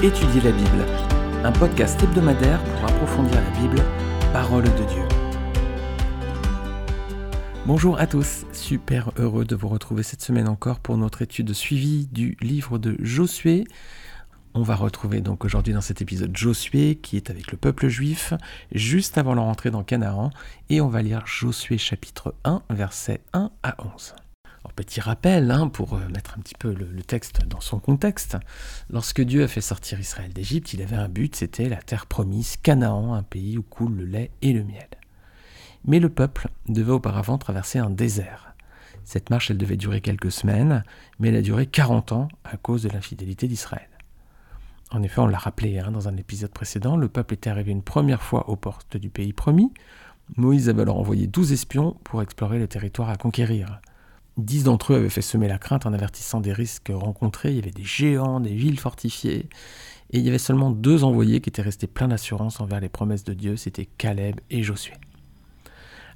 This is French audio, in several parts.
Étudier la Bible, un podcast hebdomadaire pour approfondir la Bible, parole de Dieu. Bonjour à tous, super heureux de vous retrouver cette semaine encore pour notre étude suivie du livre de Josué. On va retrouver donc aujourd'hui dans cet épisode Josué qui est avec le peuple juif juste avant leur entrée dans Canaan et on va lire Josué chapitre 1 versets 1 à 11 petit rappel, hein, pour euh, mettre un petit peu le, texte dans son contexte, lorsque Dieu a fait sortir Israël d'Égypte, il avait un but, c'était la terre promise, Canaan, un pays où coule le lait et le miel. Mais le peuple devait auparavant traverser un désert. Cette marche, elle devait durer quelques semaines, mais elle a duré 40 ans à cause de l'infidélité d'Israël. En effet, on l'a rappelé hein, dans un épisode précédent, le peuple était arrivé une première fois aux portes du pays promis. Moïse avait alors envoyé 12 espions pour explorer le territoire à conquérir. Dix d'entre eux avaient fait semer la crainte en avertissant des risques rencontrés. Il y avait des géants, des villes fortifiées. Et il y avait seulement deux envoyés qui étaient restés pleins d'assurance envers les promesses de Dieu, c'était Caleb et Josué.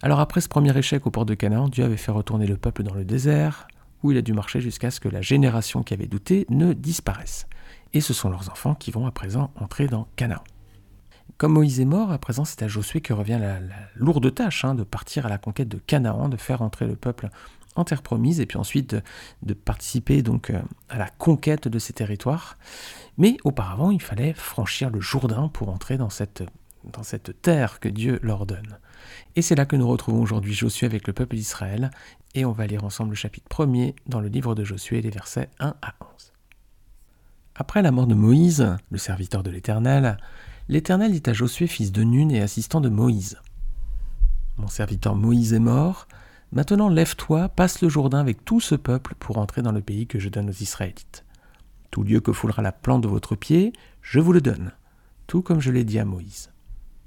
Alors après ce premier échec au port de Canaan, Dieu avait fait retourner le peuple dans le désert, où il a dû marcher jusqu'à ce que la génération qui avait douté ne disparaisse. Et ce sont leurs enfants qui vont à présent entrer dans Canaan. Comme Moïse est mort, à présent c'est à Josué que revient la, lourde tâche hein, de partir à la conquête de Canaan, de faire entrer le peuple en terre promise, et puis ensuite de, participer donc euh, à la conquête de ces territoires. Mais auparavant, il fallait franchir le Jourdain pour entrer dans cette, dans cette terre que Dieu leur donne. Et c'est là que nous retrouvons aujourd'hui Josué avec le peuple d'Israël, et on va lire ensemble le chapitre 1er dans le livre de Josué, les versets 1 à 11. Après la mort de Moïse, le serviteur de l'Éternel, l'Éternel dit à Josué, fils de Nun et assistant de Moïse Mon serviteur Moïse est mort, Maintenant lève-toi, passe le Jourdain avec tout ce peuple pour entrer dans le pays que je donne aux Israélites. Tout lieu que foulera la plante de votre pied, je vous le donne, tout comme je l'ai dit à Moïse.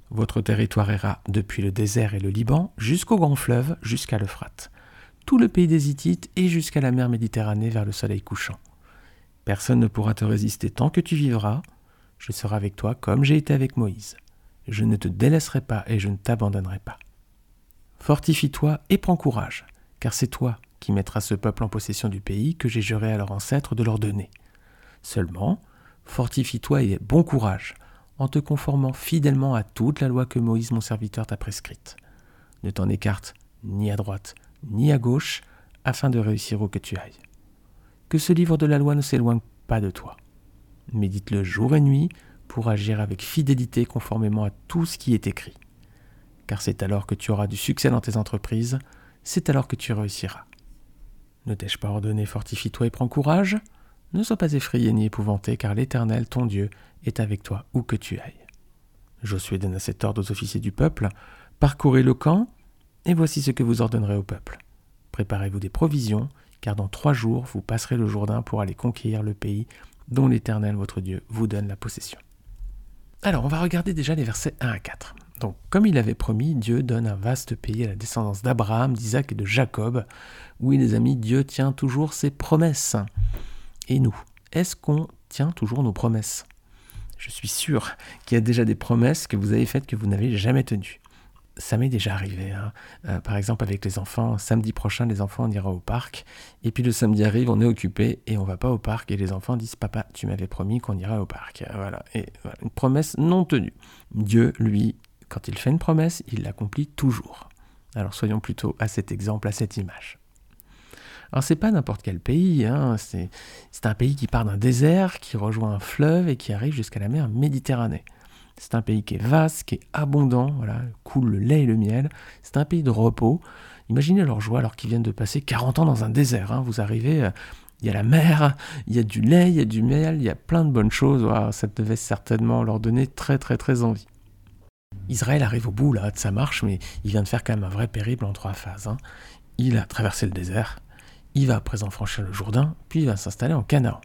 Votre territoire ira depuis le désert et le Liban jusqu'au grand fleuve, jusqu'à l'Euphrate, tout le pays des Hittites et jusqu'à la mer Méditerranée vers le soleil couchant. Personne ne pourra te résister tant que tu vivras, je serai avec toi comme j'ai été avec Moïse. Je ne te délaisserai pas et je ne t'abandonnerai pas. Fortifie-toi et prends courage, car c'est toi qui mettras ce peuple en possession du pays que j'ai juré à leurs ancêtres de leur donner. Seulement, fortifie-toi et bon courage, en te conformant fidèlement à toute la loi que Moïse mon serviteur t'a prescrite. Ne t'en écarte ni à droite ni à gauche, afin de réussir où que tu ailles. Que ce livre de la loi ne s'éloigne pas de toi. Médite-le jour et nuit pour agir avec fidélité conformément à tout ce qui est écrit car c'est alors que tu auras du succès dans tes entreprises, c'est alors que tu réussiras. Ne t'ai-je pas ordonné fortifie-toi et prends courage Ne sois pas effrayé ni épouvanté, car l'Éternel, ton Dieu, est avec toi où que tu ailles. Josué donna cet ordre aux officiers du peuple, Parcourez le camp, et voici ce que vous ordonnerez au peuple. Préparez-vous des provisions, car dans trois jours vous passerez le Jourdain pour aller conquérir le pays dont l'Éternel votre Dieu vous donne la possession. Alors on va regarder déjà les versets 1 à 4. Donc, comme il avait promis, Dieu donne un vaste pays à la descendance d'Abraham, d'Isaac et de Jacob. Oui, les amis, Dieu tient toujours ses promesses. Et nous, est-ce qu'on tient toujours nos promesses? Je suis sûr qu'il y a déjà des promesses que vous avez faites que vous n'avez jamais tenues. Ça m'est déjà arrivé. Hein. Euh, par exemple, avec les enfants, samedi prochain, les enfants, on ira au parc. Et puis le samedi arrive, on est occupé et on va pas au parc. Et les enfants disent Papa, tu m'avais promis qu'on irait au parc. Voilà. Et voilà, une promesse non tenue. Dieu, lui, quand il fait une promesse, il l'accomplit toujours. Alors soyons plutôt à cet exemple, à cette image. Alors c'est pas n'importe quel pays, hein, c'est un pays qui part d'un désert, qui rejoint un fleuve et qui arrive jusqu'à la mer Méditerranée. C'est un pays qui est vaste, qui est abondant, voilà, coule le lait et le miel. C'est un pays de repos. Imaginez leur joie alors qu'ils viennent de passer 40 ans dans un désert. Hein. Vous arrivez, euh, il y a la mer, il y a du lait, il y a du miel, il y a plein de bonnes choses. ça devait certainement leur donner très très très envie. Israël arrive au bout là, de sa marche, mais il vient de faire quand même un vrai périple en trois phases. Hein. Il a traversé le désert, il va à présent franchir le Jourdain, puis il va s'installer en Canaan.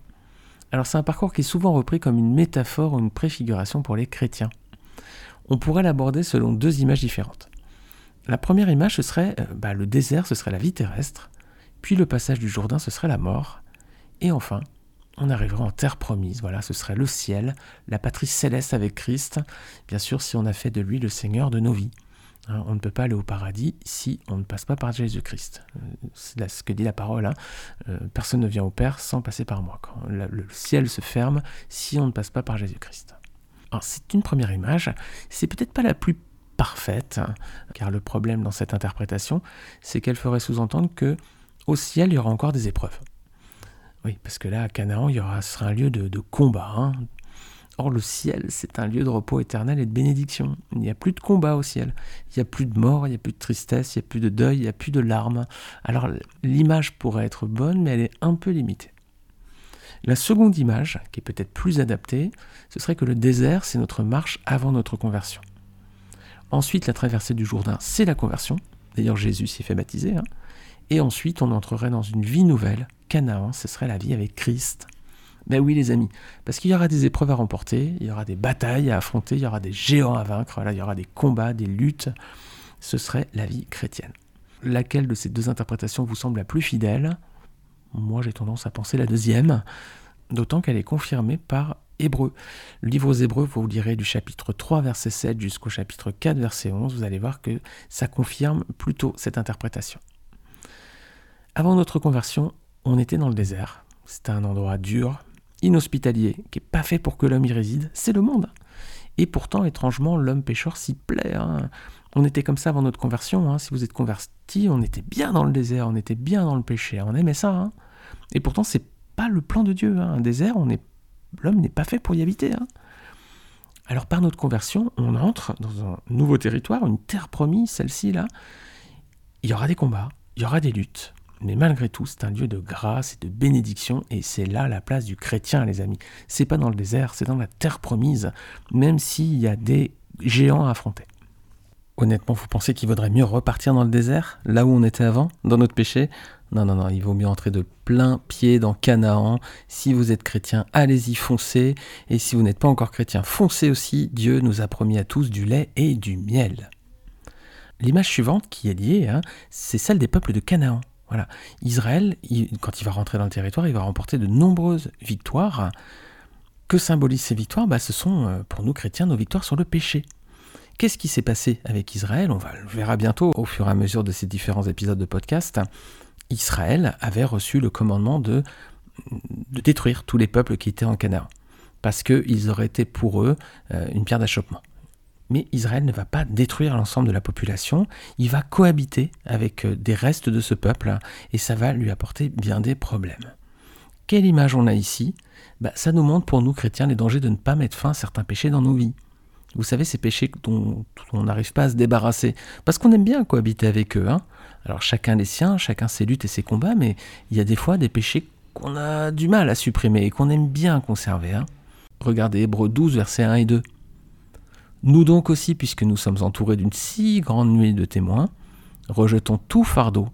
Alors c'est un parcours qui est souvent repris comme une métaphore ou une préfiguration pour les chrétiens. On pourrait l'aborder selon deux images différentes. La première image, ce serait euh, bah, le désert, ce serait la vie terrestre, puis le passage du Jourdain, ce serait la mort, et enfin, on arriverait en terre promise. Voilà, ce serait le ciel, la patrie céleste avec Christ, bien sûr si on a fait de lui le Seigneur de nos vies. Hein, on ne peut pas aller au paradis si on ne passe pas par Jésus-Christ. Euh, c'est ce que dit la parole. Hein. Euh, personne ne vient au Père sans passer par moi. Le ciel se ferme si on ne passe pas par Jésus-Christ. C'est une première image. C'est peut-être pas la plus parfaite, hein, car le problème dans cette interprétation, c'est qu'elle ferait sous-entendre que au ciel il y aura encore des épreuves. Oui, parce que là à Canaan, il y aura, ce sera un lieu de, combat, Or, le ciel, c'est un lieu de repos éternel et de bénédiction. Il n'y a plus de combat au ciel. Il n'y a plus de mort, il n'y a plus de tristesse, il n'y a plus de deuil, il n'y a plus de larmes. Alors, l'image pourrait être bonne, mais elle est un peu limitée. La seconde image, qui est peut-être plus adaptée, ce serait que le désert, c'est notre marche avant notre conversion. Ensuite, la traversée du Jourdain, c'est la conversion. D'ailleurs, Jésus s'y fait baptiser. Hein. Et ensuite, on entrerait dans une vie nouvelle. Canaan, ce serait la vie avec Christ. Ben oui les amis, parce qu'il y aura des épreuves à remporter, il y aura des batailles à affronter, il y aura des géants à vaincre, il y aura des combats, des luttes. Ce serait la vie chrétienne. Laquelle de ces deux interprétations vous semble la plus fidèle? Moi j'ai tendance à penser la deuxième, d'autant qu'elle est confirmée par Hébreu. Le livre aux Hébreux, vous lirez du chapitre 3 verset 7 jusqu'au chapitre 4 verset 11, vous allez voir que ça confirme plutôt cette interprétation. Avant notre conversion, on était dans le désert. C'était un endroit dur, inhospitalier, qui n'est pas fait pour que l'homme y réside, c'est le monde. Et pourtant, étrangement, l'homme pécheur s'y plaît. Hein. On était comme ça avant notre conversion. Hein. Si vous êtes converti, on était bien dans le désert, on était bien dans le péché, on aimait ça. Hein. Et pourtant, c'est pas le plan de Dieu. Un désert, on est... l'homme n'est pas fait pour y habiter. Alors par notre conversion, on entre dans un nouveau territoire, une terre promise, celle-ci là. Il y aura des combats, il y aura des luttes, mais malgré tout, c'est un lieu de grâce et de bénédiction, et c'est là la place du chrétien, les amis. C'est pas dans le désert, c'est dans la terre promise, même s'il y a des géants à affronter. Honnêtement, vous pensez qu'il vaudrait mieux repartir dans le désert, là où on était avant, dans notre péché? Non, non, non, il vaut mieux entrer de plein pied dans Canaan. Si vous êtes chrétien, allez-y, foncez. Et si vous n'êtes pas encore chrétien, foncez aussi. Dieu nous a promis à tous du lait et du miel. L'image suivante qui est liée, hein, c'est celle des peuples de Canaan. Voilà. Israël, quand il va rentrer dans le territoire, il va remporter de nombreuses victoires. Que symbolisent ces victoires? Bah, Ce sont, euh, pour nous chrétiens, nos victoires sur le péché. Qu'est-ce qui s'est passé avec Israël? On le verra bientôt au fur et à mesure de ces différents épisodes de podcast. Israël avait reçu le commandement de, de détruire tous les peuples qui étaient en Canaan, parce qu'ils auraient été pour eux euh, une pierre d'achoppement. Mais Israël ne va pas détruire l'ensemble de la population, il va cohabiter avec euh, des restes de ce peuple, et ça va lui apporter bien des problèmes. Quelle image on a ici? Bah, Ça nous montre pour nous chrétiens les dangers de ne pas mettre fin à certains péchés dans nos vies. Vous savez, ces péchés dont on n'arrive pas à se débarrasser, parce qu'on aime bien cohabiter avec eux. Hein. Alors chacun les siens, chacun ses luttes et ses combats, mais il y a des fois des péchés qu'on a du mal à supprimer et qu'on aime bien conserver. Hein. Regardez Hébreux 12, versets 1 et 2. Nous donc aussi, puisque nous sommes entourés d'une si grande nuée de témoins, rejetons tout fardeau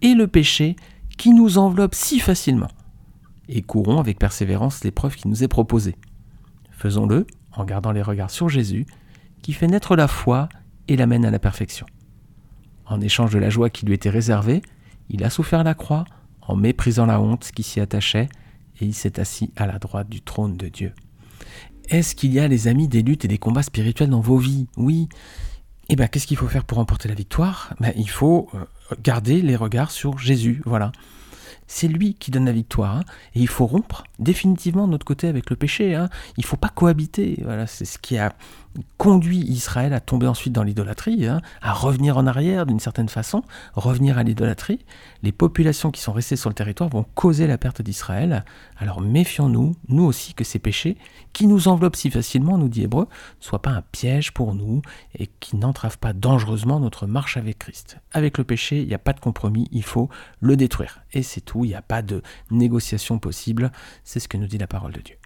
et le péché qui nous enveloppe si facilement, et courons avec persévérance l'épreuve qui nous est proposée. Faisons-le en gardant les regards sur Jésus, qui fait naître la foi et l'amène à la perfection. En échange de la joie qui lui était réservée, il a souffert la croix en méprisant la honte qui s'y attachait, et il s'est assis à la droite du trône de Dieu. Est-ce qu'il y a, les amis, des luttes et des combats spirituels dans vos vies? Oui. Eh bien, qu'est-ce qu'il faut faire pour remporter la victoire? Ben, Il faut euh, garder les regards sur Jésus, voilà. C'est lui qui donne la victoire. Hein. Et il faut rompre définitivement de notre côté avec le péché. Hein. Il ne faut pas cohabiter. Voilà, c'est ce qui a conduit Israël à tomber ensuite dans l'idolâtrie, hein, à revenir en arrière d'une certaine façon, revenir à l'idolâtrie. Les populations qui sont restées sur le territoire vont causer la perte d'Israël. Alors méfions-nous, nous aussi, que ces péchés, qui nous enveloppent si facilement, nous dit Hébreu, ne soient pas un piège pour nous et qui n'entravent pas dangereusement notre marche avec Christ. Avec le péché, il n'y a pas de compromis, il faut le détruire. Et c'est tout, il n'y a pas de négociation possible. C'est ce que nous dit la parole de Dieu.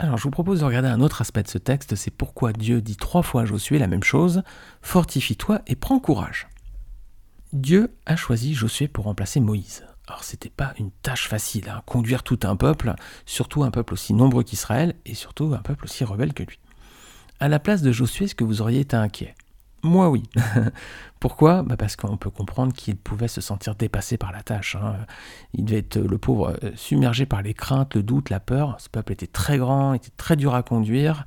Alors je vous propose de regarder un autre aspect de ce texte, c'est pourquoi Dieu dit trois fois à Josué la même chose, fortifie-toi et prends courage. Dieu a choisi Josué pour remplacer Moïse. Alors c'était pas une tâche facile, hein, conduire tout un peuple, surtout un peuple aussi nombreux qu'Israël, et surtout un peuple aussi rebelle que lui. À la place de Josué, est-ce que vous auriez été inquiet? Moi oui. Pourquoi? Bah Parce qu'on peut comprendre qu'il pouvait se sentir dépassé par la tâche. Hein. Il devait être, le pauvre, euh, submergé par les craintes, le doute, la peur. Ce peuple était très grand, était très dur à conduire.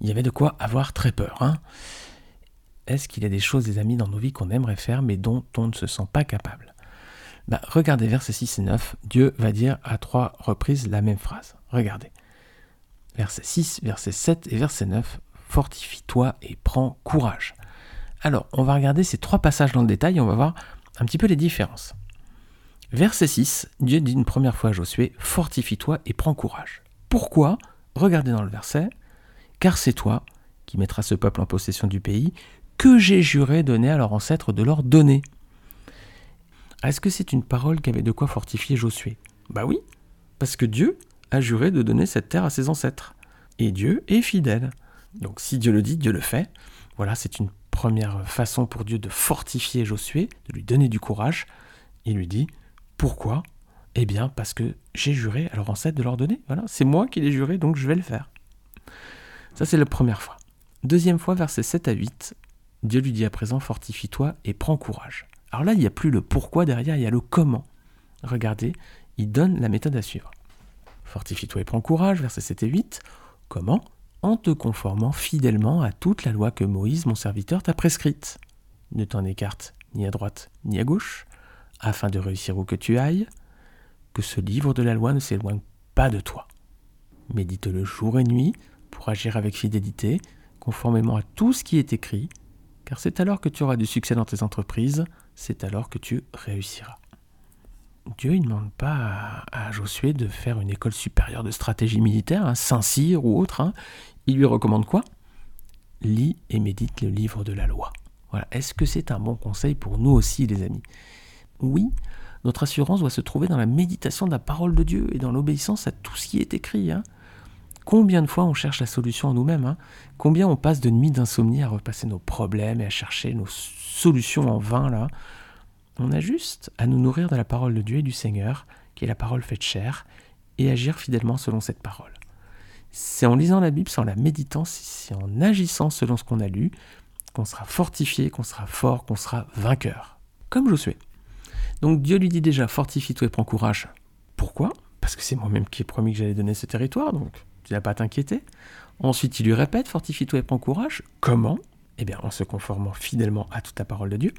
Il y avait de quoi avoir très peur. Hein. Est-ce qu'il y a des choses, des amis, dans nos vies qu'on aimerait faire, mais dont on ne se sent pas capable? Bah, Regardez versets 6 et 9, Dieu va dire à trois reprises la même phrase. Regardez. Verset 6, verset 7 et verset 9, Fortifie-toi et prends courage. Alors, on va regarder ces trois passages dans le détail et on va voir un petit peu les différences. Verset 6, Dieu dit une première fois à Josué, Fortifie-toi et prends courage. Pourquoi? Regardez dans le verset, Car c'est toi qui mettras ce peuple en possession du pays, que j'ai juré donner à leurs ancêtres de leur donner. Est-ce que c'est une parole qui avait de quoi fortifier Josué? Bah oui, parce que Dieu a juré de donner cette terre à ses ancêtres. Et Dieu est fidèle. Donc si Dieu le dit, Dieu le fait. Voilà, c'est une première façon pour Dieu de fortifier Josué, de lui donner du courage. Il lui dit, pourquoi? Eh bien parce que j'ai juré à leurs ancêtres de leur donner. Voilà, c'est moi qui l'ai juré, donc je vais le faire. Ça c'est la première fois. Deuxième fois, versets 7 à 8, Dieu lui dit à présent, fortifie-toi et prends courage. Alors là, il n'y a plus le pourquoi derrière, il y a le comment. Regardez, il donne la méthode à suivre. Fortifie-toi et prends courage, versets 7 et 8. Comment? En te conformant fidèlement à toute la loi que Moïse, mon serviteur, t'a prescrite. Ne t'en écarte ni à droite ni à gauche, afin de réussir où que tu ailles, que ce livre de la loi ne s'éloigne pas de toi. Médite-le jour et nuit pour agir avec fidélité, conformément à tout ce qui est écrit, car c'est alors que tu auras du succès dans tes entreprises, c'est alors que tu réussiras. Dieu ne demande pas à, Josué de faire une école supérieure de stratégie militaire, un Saint-Cyr ou autre. Hein. Il lui recommande quoi? Lis et médite le livre de la loi. Voilà. Est-ce que c'est un bon conseil pour nous aussi, les amis? Oui, notre assurance doit se trouver dans la méditation de la parole de Dieu et dans l'obéissance à tout ce qui est écrit. Hein. Combien de fois on cherche la solution en nous-mêmes hein? Combien on passe de nuits d'insomnie à repasser nos problèmes et à chercher nos solutions en vain là? On a juste à nous nourrir de la parole de Dieu et du Seigneur, qui est la parole faite chair, et agir fidèlement selon cette parole. C'est en lisant la Bible, c'est en la méditant, c'est en agissant selon ce qu'on a lu, qu'on sera fortifié, qu'on sera fort, qu'on sera vainqueur. Comme Josué. Donc Dieu lui dit déjà, fortifie-toi et prends courage. Pourquoi? Parce que c'est moi-même qui ai promis que j'allais donner ce territoire, donc tu n'as pas à t'inquiéter. Ensuite, il lui répète, fortifie-toi et prends courage. Comment? Eh bien, en se conformant fidèlement à toute la parole de Dieu.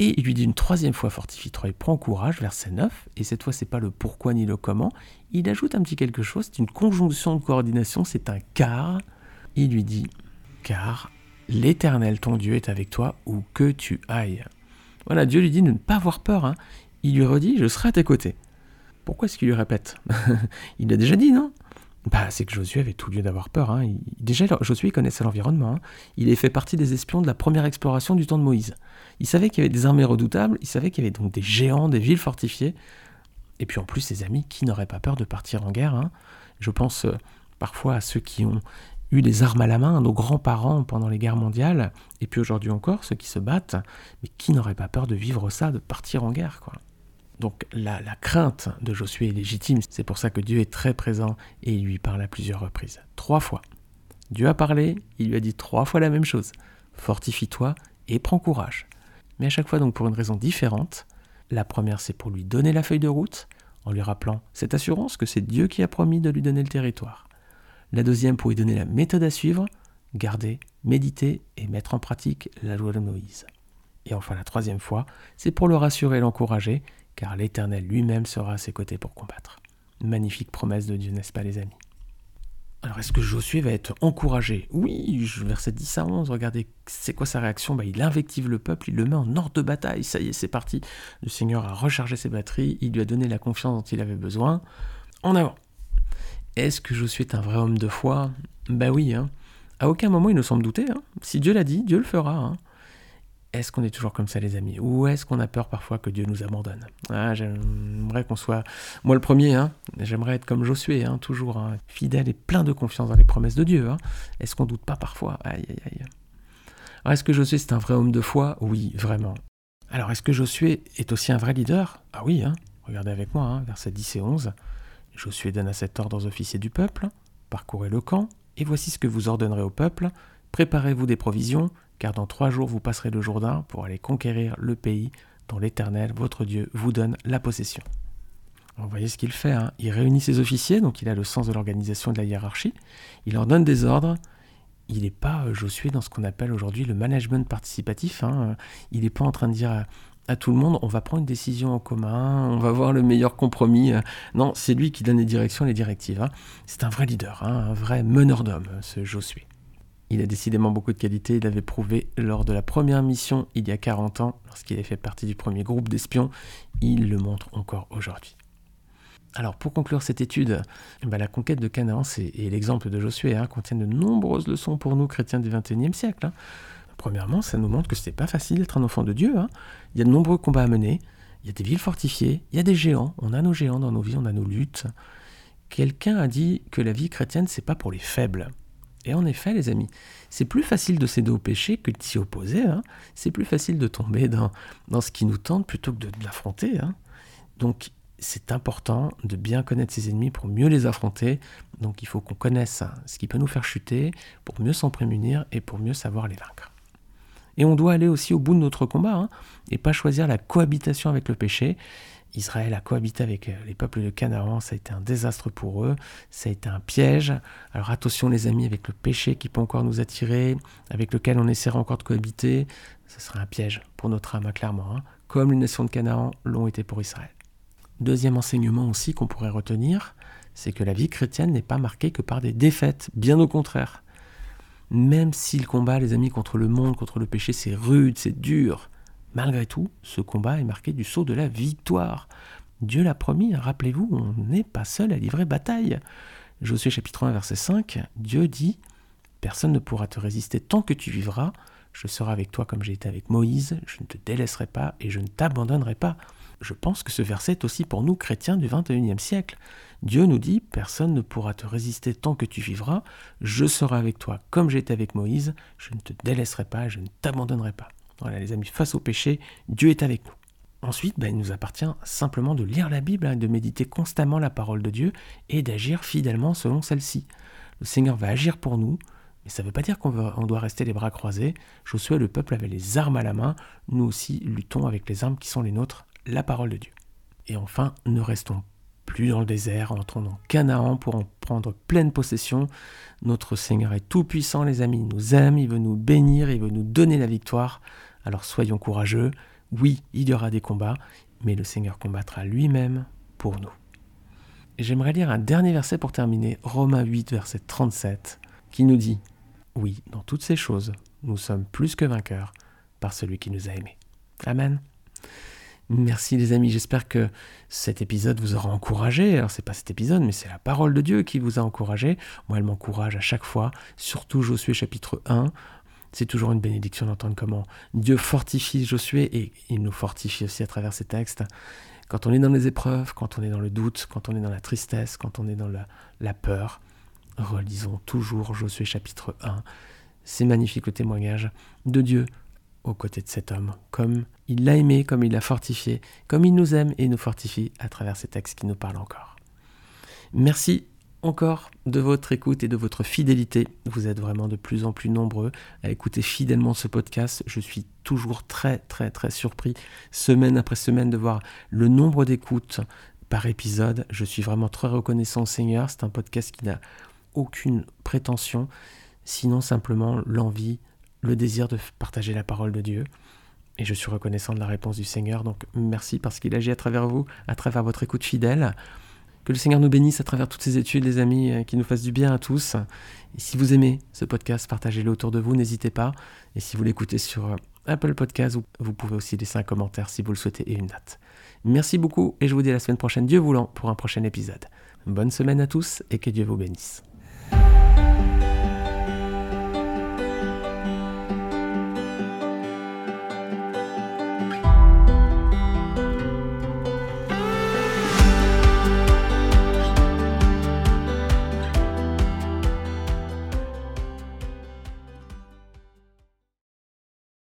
Et il lui dit une troisième fois, fortifie-toi et prends courage, verset 9. Et cette fois, c'est pas le pourquoi ni le comment. Il ajoute un petit quelque chose, c'est une conjonction de coordination, c'est un car. Il lui dit, car l'Éternel, ton Dieu, est avec toi où que tu ailles. Voilà, Dieu lui dit de ne pas avoir peur. Hein. Il lui redit, je serai à tes côtés. Pourquoi est-ce qu'il lui répète? Il l'a déjà dit, non? Bah, c'est que Josué avait tout lieu d'avoir peur. Hein. déjà, Josué connaissait l'environnement. Hein. Il avait fait partie des espions de la première exploration du temps de Moïse. Il savait qu'il y avait des armées redoutables, il savait qu'il y avait donc des géants, des villes fortifiées. Et puis en plus, ses amis qui n'auraient pas peur de partir en guerre. Hein. Je pense euh, parfois à ceux qui ont eu les armes à la main, nos grands-parents pendant les guerres mondiales, et puis aujourd'hui encore, ceux qui se battent, mais qui n'auraient pas peur de vivre ça, de partir en guerre. quoi. Donc la, crainte de Josué est légitime, c'est pour ça que Dieu est très présent et il lui parle à plusieurs reprises. Trois fois. Dieu a parlé, il lui a dit trois fois la même chose. Fortifie-toi et prends courage. Mais à chaque fois donc pour une raison différente. La première c'est pour lui donner la feuille de route, en lui rappelant cette assurance que c'est Dieu qui a promis de lui donner le territoire. La deuxième pour lui donner la méthode à suivre, garder, méditer et mettre en pratique la loi de Moïse. Et enfin la troisième fois, c'est pour le rassurer et l'encourager car l'Éternel lui-même sera à ses côtés pour combattre. Magnifique promesse de Dieu, n'est-ce pas les amis? Alors est-ce que Josué va être encouragé? Oui, verset 10 à 11, regardez, c'est quoi sa réaction? Bah, Il invective le peuple, il le met en ordre de bataille, ça y est, c'est parti. Le Seigneur a rechargé ses batteries, il lui a donné la confiance dont il avait besoin. En avant Est-ce que Josué est un vrai homme de foi? Ben oui, hein. à aucun moment il ne semble douter. Hein. Si Dieu l'a dit, Dieu le fera. Hein. Est-ce qu'on est toujours comme ça, les amis? Ou est-ce qu'on a peur parfois que Dieu nous abandonne? Ah, J'aimerais qu'on soit, moi le premier, hein, j'aimerais être comme Josué, hein, toujours hein, fidèle et plein de confiance dans les promesses de Dieu. Hein. Est-ce qu'on doute pas parfois? Aïe, aïe, aïe. Alors, est-ce que Josué c'est un vrai homme de foi? Oui, vraiment. Alors, est-ce que Josué est aussi un vrai leader? Ah oui, regardez avec moi, versets 10 et 11. Josué donne à cet ordre aux officiers du peuple Parcourez le camp, et voici ce que vous ordonnerez au peuple Préparez-vous des provisions, car dans trois jours vous passerez le Jourdain pour aller conquérir le pays dont l'Éternel, votre Dieu, vous donne la possession. vous voyez ce qu'il fait, hein. il réunit ses officiers, donc il a le sens de l'organisation de la hiérarchie, il leur donne des ordres, il n'est pas euh, Josué dans ce qu'on appelle aujourd'hui le management participatif. Hein. Il n'est pas en train de dire à, tout le monde on va prendre une décision en commun, on va voir le meilleur compromis. Non, c'est lui qui donne les directions, les directives. Hein. C'est un vrai leader, un vrai meneur d'hommes, ce Josué. Il a décidément beaucoup de qualités, il l'avait prouvé lors de la première mission il y a 40 ans, lorsqu'il a fait partie du premier groupe d'espions, il le montre encore aujourd'hui. Alors pour conclure cette étude, eh ben, la conquête de Canaan et l'exemple de Josué hein, contiennent de nombreuses leçons pour nous chrétiens du XXIe siècle. Hein. Premièrement, ça nous montre que ce n'est pas facile d'être un enfant de Dieu. Hein. Il y a de nombreux combats à mener, il y a des villes fortifiées, il y a des géants, on a nos géants dans nos vies, on a nos luttes. Quelqu'un a dit que la vie chrétienne, c'est pas pour les faibles. Et en effet, les amis, c'est plus facile de céder au péché que de s'y opposer. C'est plus facile de tomber dans, ce qui nous tente plutôt que de, l'affronter. Donc c'est important de bien connaître ses ennemis pour mieux les affronter. Donc il faut qu'on connaisse ce qui peut nous faire chuter pour mieux s'en prémunir et pour mieux savoir les vaincre. Et on doit aller aussi au bout de notre combat hein, et pas choisir la cohabitation avec le péché. Israël a cohabité avec les peuples de Canaan, ça a été un désastre pour eux, ça a été un piège. Alors attention les amis avec le péché qui peut encore nous attirer, avec lequel on essaiera encore de cohabiter, ce sera un piège pour notre âme clairement, hein, comme les nations de Canaan l'ont été pour Israël. Deuxième enseignement aussi qu'on pourrait retenir, c'est que la vie chrétienne n'est pas marquée que par des défaites, bien au contraire. Même si le combat, les amis, contre le monde, contre le péché, c'est rude, c'est dur, malgré tout, ce combat est marqué du sceau de la victoire. Dieu l'a promis, rappelez-vous, on n'est pas seul à livrer bataille. Josué chapitre 1 verset 5, Dieu dit Personne ne pourra te résister tant que tu vivras, je serai avec toi comme j'ai été avec Moïse, je ne te délaisserai pas et je ne t'abandonnerai pas je pense que ce verset est aussi pour nous chrétiens du XXIe siècle. Dieu nous dit, personne ne pourra te résister tant que tu vivras, je serai avec toi comme j'étais avec Moïse, je ne te délaisserai pas, je ne t'abandonnerai pas. Voilà les amis, face au péché, Dieu est avec nous. Ensuite, ben, il nous appartient simplement de lire la Bible, hein, de méditer constamment la parole de Dieu et d'agir fidèlement selon celle-ci. Le Seigneur va agir pour nous, mais ça ne veut pas dire qu'on doit rester les bras croisés. Josué, le peuple avait les armes à la main, nous aussi luttons avec les armes qui sont les nôtres la parole de Dieu. Et enfin, ne restons plus dans le désert, entrons dans Canaan pour en prendre pleine possession. Notre Seigneur est tout-puissant, les amis, il nous aime, il veut nous bénir, il veut nous donner la victoire. Alors soyons courageux. Oui, il y aura des combats, mais le Seigneur combattra lui-même pour nous. J'aimerais lire un dernier verset pour terminer, Romains 8, verset 37, qui nous dit Oui, dans toutes ces choses, nous sommes plus que vainqueurs par celui qui nous a aimés. Amen. Merci les amis, j'espère que cet épisode vous aura encouragé. Alors c'est pas cet épisode, mais c'est la parole de Dieu qui vous a encouragé. Moi, elle m'encourage à chaque fois, surtout Josué chapitre 1. C'est toujours une bénédiction d'entendre comment Dieu fortifie Josué et il nous fortifie aussi à travers ces textes. Quand on est dans les épreuves, quand on est dans le doute, quand on est dans la tristesse, quand on est dans la, peur, relisons toujours Josué chapitre 1. C'est magnifique le témoignage de Dieu aux côtés de cet homme, comme il l'a aimé, comme il l'a fortifié, comme il nous aime et nous fortifie à travers ces textes qui nous parlent encore. Merci encore de votre écoute et de votre fidélité. Vous êtes vraiment de plus en plus nombreux à écouter fidèlement ce podcast. Je suis toujours très très très surpris semaine après semaine de voir le nombre d'écoutes par épisode. Je suis vraiment très reconnaissant au Seigneur. C'est un podcast qui n'a aucune prétention, sinon simplement l'envie le désir de partager la parole de Dieu. Et je suis reconnaissant de la réponse du Seigneur. Donc merci parce qu'il agit à travers vous, à travers votre écoute fidèle. Que le Seigneur nous bénisse à travers toutes ces études, les amis, euh, qui nous fassent du bien à tous. Si vous aimez ce podcast, partagez-le autour de vous, n'hésitez pas. Et si vous l'écoutez sur euh, Apple Podcast, vous pouvez aussi laisser un commentaire si vous le souhaitez et une note. Merci beaucoup et je vous dis à la semaine prochaine, Dieu voulant, pour un prochain épisode. Bonne semaine à tous et que Dieu vous bénisse.